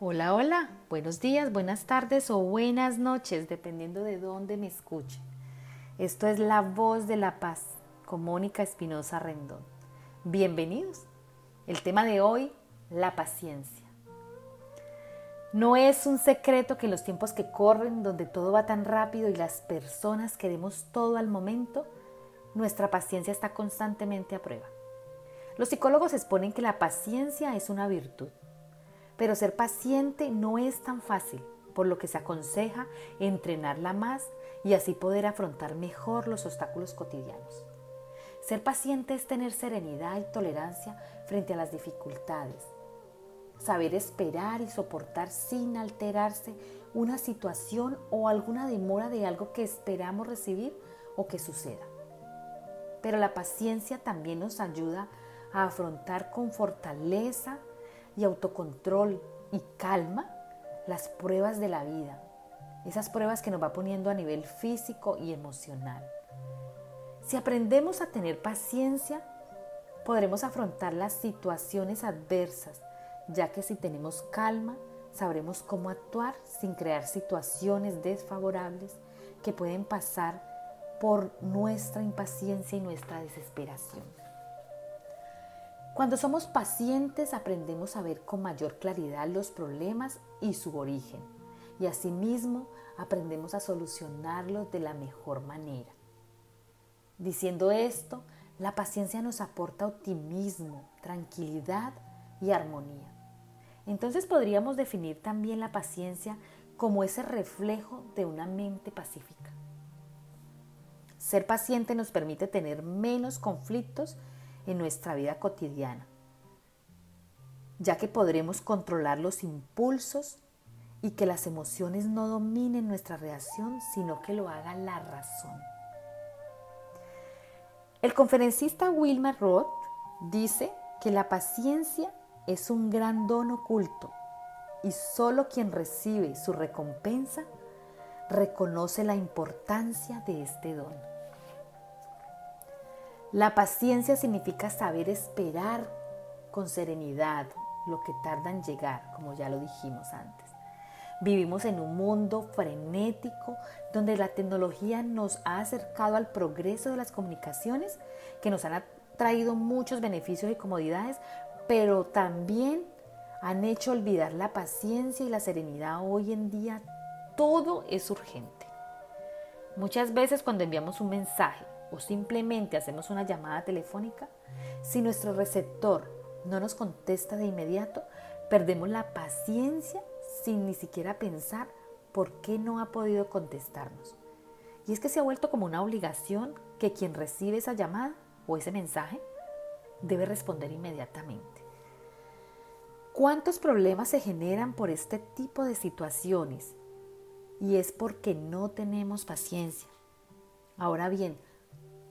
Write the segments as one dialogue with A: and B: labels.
A: Hola, hola, buenos días, buenas tardes o buenas noches, dependiendo de dónde me escuchen. Esto es La Voz de la Paz con Mónica Espinosa Rendón. Bienvenidos. El tema de hoy, la paciencia. No es un secreto que en los tiempos que corren, donde todo va tan rápido y las personas queremos todo al momento, nuestra paciencia está constantemente a prueba. Los psicólogos exponen que la paciencia es una virtud pero ser paciente no es tan fácil, por lo que se aconseja entrenarla más y así poder afrontar mejor los obstáculos cotidianos. Ser paciente es tener serenidad y tolerancia frente a las dificultades. Saber esperar y soportar sin alterarse una situación o alguna demora de algo que esperamos recibir o que suceda. Pero la paciencia también nos ayuda a afrontar con fortaleza y autocontrol y calma las pruebas de la vida, esas pruebas que nos va poniendo a nivel físico y emocional. Si aprendemos a tener paciencia, podremos afrontar las situaciones adversas, ya que si tenemos calma, sabremos cómo actuar sin crear situaciones desfavorables que pueden pasar por nuestra impaciencia y nuestra desesperación. Cuando somos pacientes aprendemos a ver con mayor claridad los problemas y su origen y asimismo aprendemos a solucionarlos de la mejor manera. Diciendo esto, la paciencia nos aporta optimismo, tranquilidad y armonía. Entonces podríamos definir también la paciencia como ese reflejo de una mente pacífica. Ser paciente nos permite tener menos conflictos en nuestra vida cotidiana, ya que podremos controlar los impulsos y que las emociones no dominen nuestra reacción, sino que lo haga la razón. El conferencista Wilmer Roth dice que la paciencia es un gran don oculto y solo quien recibe su recompensa reconoce la importancia de este don. La paciencia significa saber esperar con serenidad lo que tarda en llegar, como ya lo dijimos antes. Vivimos en un mundo frenético donde la tecnología nos ha acercado al progreso de las comunicaciones que nos han traído muchos beneficios y comodidades, pero también han hecho olvidar la paciencia y la serenidad. Hoy en día todo es urgente. Muchas veces cuando enviamos un mensaje o simplemente hacemos una llamada telefónica, si nuestro receptor no nos contesta de inmediato, perdemos la paciencia sin ni siquiera pensar por qué no ha podido contestarnos. Y es que se ha vuelto como una obligación que quien recibe esa llamada o ese mensaje debe responder inmediatamente. ¿Cuántos problemas se generan por este tipo de situaciones? Y es porque no tenemos paciencia. Ahora bien,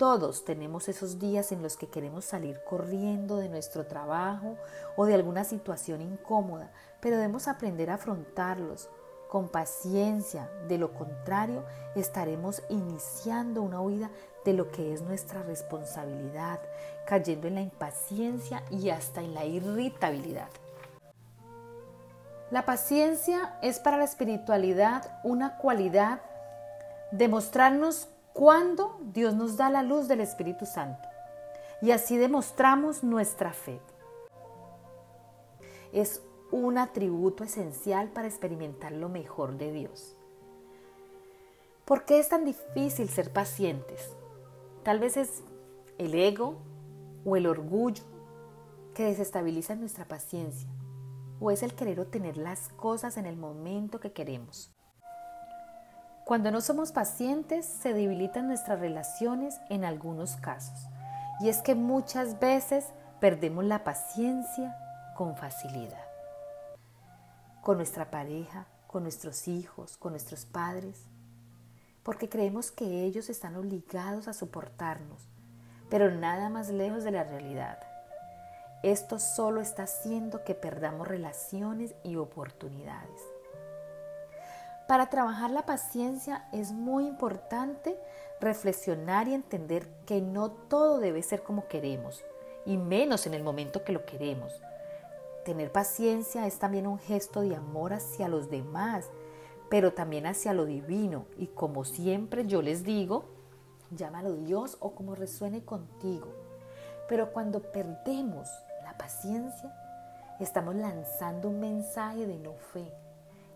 A: todos tenemos esos días en los que queremos salir corriendo de nuestro trabajo o de alguna situación incómoda, pero debemos aprender a afrontarlos con paciencia. De lo contrario, estaremos iniciando una huida de lo que es nuestra responsabilidad, cayendo en la impaciencia y hasta en la irritabilidad. La paciencia es para la espiritualidad una cualidad de mostrarnos cuando Dios nos da la luz del Espíritu Santo. Y así demostramos nuestra fe. Es un atributo esencial para experimentar lo mejor de Dios. ¿Por qué es tan difícil ser pacientes? Tal vez es el ego o el orgullo que desestabiliza nuestra paciencia, o es el querer obtener las cosas en el momento que queremos. Cuando no somos pacientes se debilitan nuestras relaciones en algunos casos. Y es que muchas veces perdemos la paciencia con facilidad. Con nuestra pareja, con nuestros hijos, con nuestros padres. Porque creemos que ellos están obligados a soportarnos, pero nada más lejos de la realidad. Esto solo está haciendo que perdamos relaciones y oportunidades. Para trabajar la paciencia es muy importante reflexionar y entender que no todo debe ser como queremos, y menos en el momento que lo queremos. tener paciencia es también un gesto de amor hacia los demás, pero también hacia lo divino. Y como siempre yo les digo, llámalo Dios o como resuene contigo. Pero cuando perdemos la paciencia, estamos lanzando un mensaje de no fe,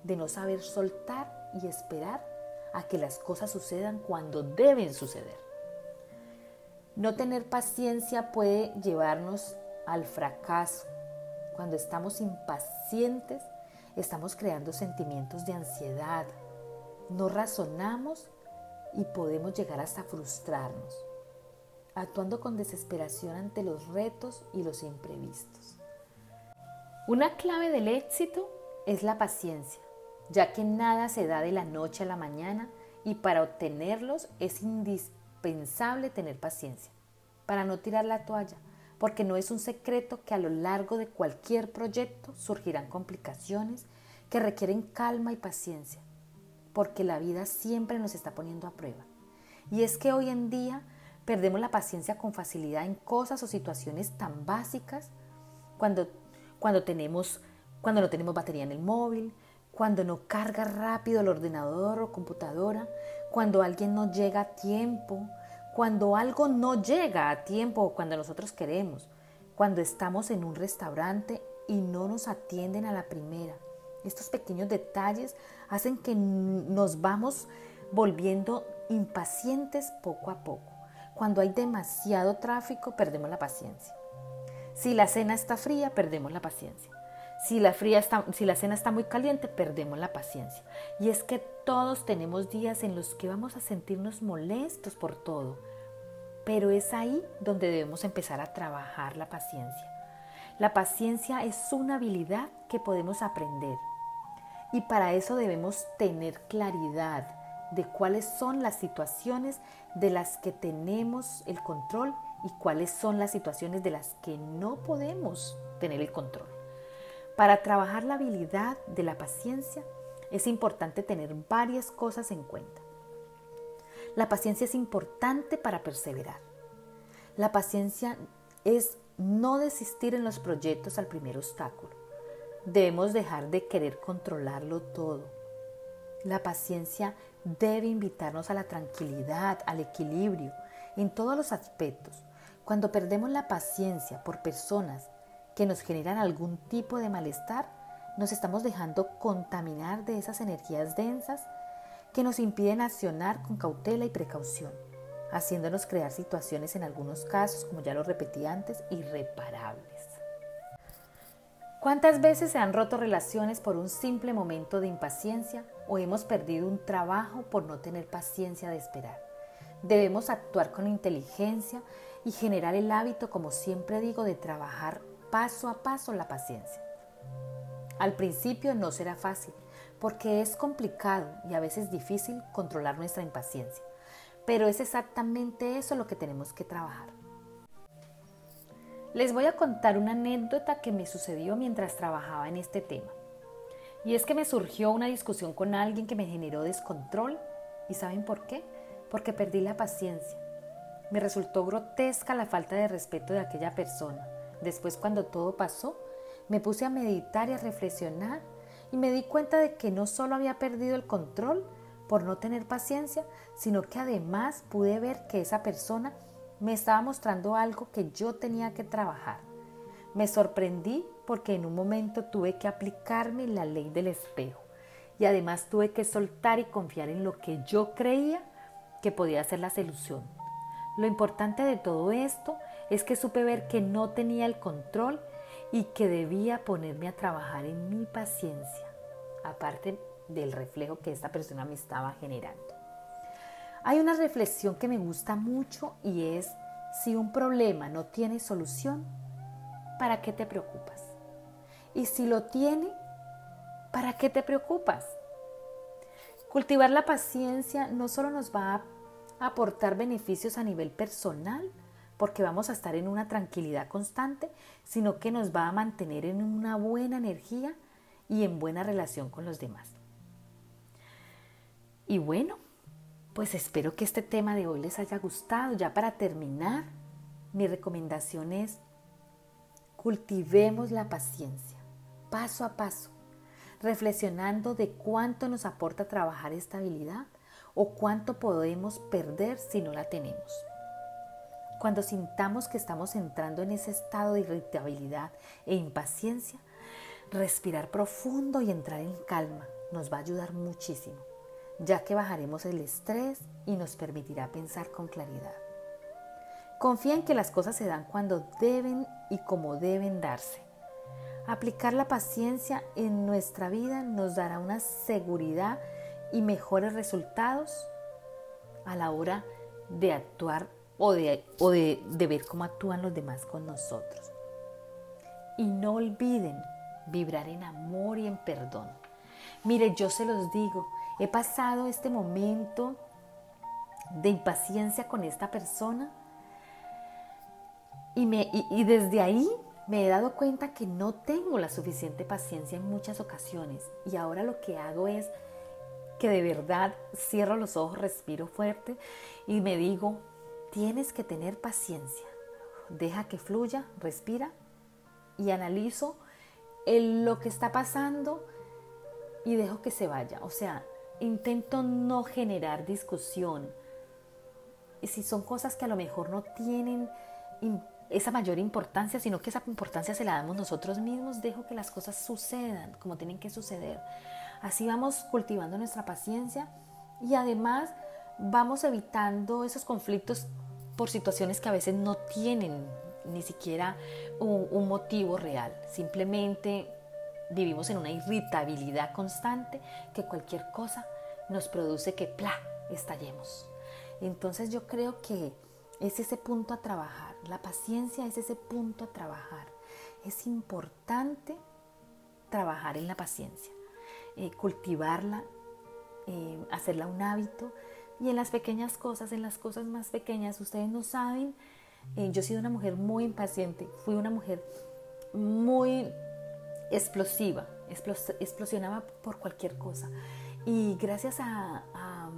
A: de no saber soltar y esperar a que las cosas sucedan cuando deben suceder. No tener paciencia puede llevarnos al fracaso. Cuando estamos impacientes, estamos creando sentimientos de ansiedad. No razonamos y podemos llegar hasta frustrarnos, actuando con desesperación ante los retos y los imprevistos. Una clave del éxito es la paciencia, ya que nada se da de la noche a la mañana y para obtenerlos es indispensable tener paciencia para no tirar la toalla, porque no es un secreto que a lo largo de cualquier proyecto surgirán complicaciones que requieren calma y paciencia, porque la vida siempre nos está poniendo a prueba. Y es que hoy en día perdemos la paciencia con facilidad en cosas o situaciones tan básicas cuando, cuando, tenemos, cuando no tenemos batería en el móvil, cuando no carga rápido el ordenador o computadora, cuando alguien no llega a tiempo, cuando algo no llega a tiempo o cuando nosotros queremos, cuando estamos en un restaurante y no nos atienden a la primera. Estos pequeños detalles hacen que nos vamos volviendo impacientes poco a poco. Cuando hay demasiado tráfico, perdemos la paciencia. Si la cena está fría, perdemos la paciencia. Si la, cena está muy caliente, perdemos la paciencia. Y es que todos tenemos días en los que vamos a sentirnos molestos por todo. Pero es ahí donde debemos empezar a trabajar la paciencia. La paciencia es una habilidad que podemos aprender. Y para eso debemos tener claridad de cuáles son las situaciones de las que tenemos el control y cuáles son las situaciones de las que no podemos tener el control. Para trabajar la habilidad de la paciencia es importante tener varias cosas en cuenta. La paciencia es importante para perseverar. La paciencia es no desistir en los proyectos al primer obstáculo. Debemos dejar de querer controlarlo todo. La paciencia debe invitarnos a la tranquilidad, al equilibrio, en todos los aspectos. Cuando perdemos la paciencia por personas que nos generan algún tipo de malestar, nos estamos dejando contaminar de esas energías densas que nos impiden accionar con cautela y precaución, haciéndonos crear situaciones en algunos casos, como ya lo repetí antes, irreparables. ¿Cuántas veces se han roto relaciones por un simple momento de impaciencia o hemos perdido un trabajo por no tener paciencia de esperar? Debemos actuar con inteligencia y generar el hábito, como siempre digo, de trabajar paso a paso la paciencia. Al principio no será fácil, porque es complicado y a veces difícil controlar nuestra impaciencia, pero es exactamente eso lo que tenemos que trabajar. Les voy a contar una anécdota que me sucedió mientras trabajaba en este tema. Y es que me surgió una discusión con alguien que me generó descontrol. ¿Y saben por qué? Porque perdí la paciencia. Me resultó grotesca la falta de respeto de aquella persona Después cuando todo pasó, me puse a meditar y a reflexionar y me di cuenta de que no solo había perdido el control por no tener paciencia, sino que además pude ver que esa persona me estaba mostrando algo que yo tenía que trabajar. Me sorprendí porque en un momento tuve que aplicarme la ley del espejo y además tuve que soltar y confiar en lo que yo creía que podía ser la solución. Lo importante de todo esto es que supe ver que no tenía el control y que debía ponerme a trabajar en mi paciencia, aparte del reflejo que esta persona me estaba generando. Hay una reflexión que me gusta mucho y es, si un problema no tiene solución, ¿para qué te preocupas? Y si lo tiene, ¿para qué te preocupas? Cultivar la paciencia no solo nos va a aportar beneficios a nivel personal, porque vamos a estar en una tranquilidad constante, sino que nos va a mantener en una buena energía y en buena relación con los demás. Y bueno, pues espero que este tema de hoy les haya gustado. Ya para terminar, mi recomendación es cultivemos la paciencia. paso a paso, reflexionando de cuánto nos aporta trabajar esta habilidad o cuánto podemos perder si no la tenemos. Cuando sintamos que estamos entrando en ese estado de irritabilidad e impaciencia, respirar profundo y entrar en calma nos va a ayudar muchísimo, ya que bajaremos el estrés y nos permitirá pensar con claridad. Confía en que las cosas se dan cuando deben y como deben darse. Aplicar la paciencia en nuestra vida nos dará una seguridad y mejores resultados a la hora de actuar o de, o de, de ver cómo actúan los demás con nosotros. Y no olviden vibrar en amor y en perdón. Mire, yo se los digo, he pasado este momento de impaciencia con esta persona y, me, y, desde ahí me he dado cuenta que no tengo la suficiente paciencia en muchas ocasiones y ahora lo que hago es que de verdad cierro los ojos, respiro fuerte y me digo, tienes que tener paciencia. Deja que fluya, respira y analizo lo que está pasando y dejo que se vaya. O sea, intento no generar discusión. Y si son cosas que a lo mejor no tienen esa mayor importancia, sino que esa importancia se la damos nosotros mismos, dejo que las cosas sucedan como tienen que suceder. Así vamos cultivando nuestra paciencia y además vamos evitando esos conflictos por situaciones que a veces no tienen ni siquiera un, motivo real. Simplemente vivimos en una irritabilidad constante que cualquier cosa nos produce que ¡plá! estallemos. Entonces yo creo que es ese punto a trabajar. La paciencia es ese punto a trabajar. Es importante trabajar en la paciencia, eh, cultivarla, eh, hacerla un hábito y en las pequeñas cosas, en las cosas más pequeñas, ustedes no saben eh, yo he sido una mujer muy impaciente, fui una mujer muy explosiva, explosionaba por cualquier cosa. Y gracias a, a,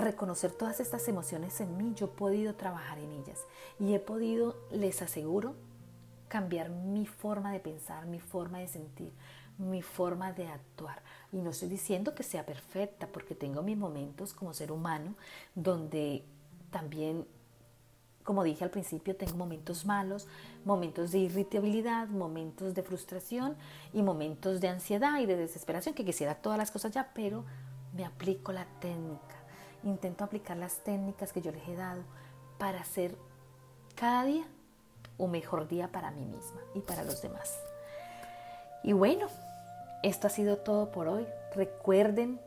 A: reconocer todas estas emociones en mí, yo he podido trabajar en ellas. Y he podido, les aseguro, cambiar mi forma de pensar, mi forma de sentir, mi forma de actuar. Y no estoy diciendo que sea perfecta, porque tengo mis momentos como ser humano donde también como dije al principio, tengo momentos malos, momentos de irritabilidad, momentos de frustración y momentos de ansiedad y de desesperación, que quisiera todas las cosas ya, pero me aplico la técnica. Intento aplicar las técnicas que yo les he dado para hacer cada día un mejor día para mí misma y para los demás. Y bueno, esto ha sido todo por hoy. Recuerden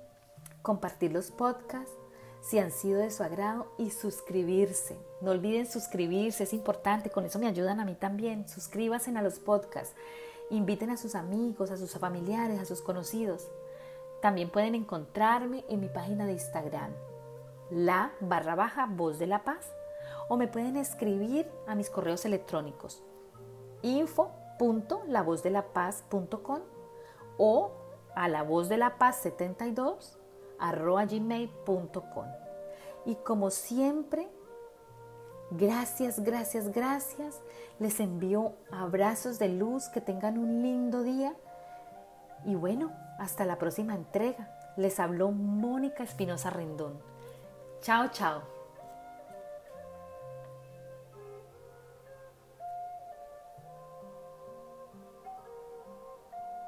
A: compartir los podcasts si han sido de su agrado y suscribirse. No olviden suscribirse, es importante, con eso me ayudan a mí también. Suscríbanse a los podcasts, inviten a sus amigos, a sus familiares, a sus conocidos. También pueden encontrarme en mi página de Instagram, la barra baja voz de la paz, o me pueden escribir a mis correos electrónicos info.lavozdelapaz.com o a la voz de la paz 72 arroba gmail.com. Y como siempre, gracias, gracias, gracias. Les envío abrazos de luz, que tengan un lindo día. Y bueno, hasta la próxima entrega. Les habló Mónica Espinosa Rendón. Chao, chao.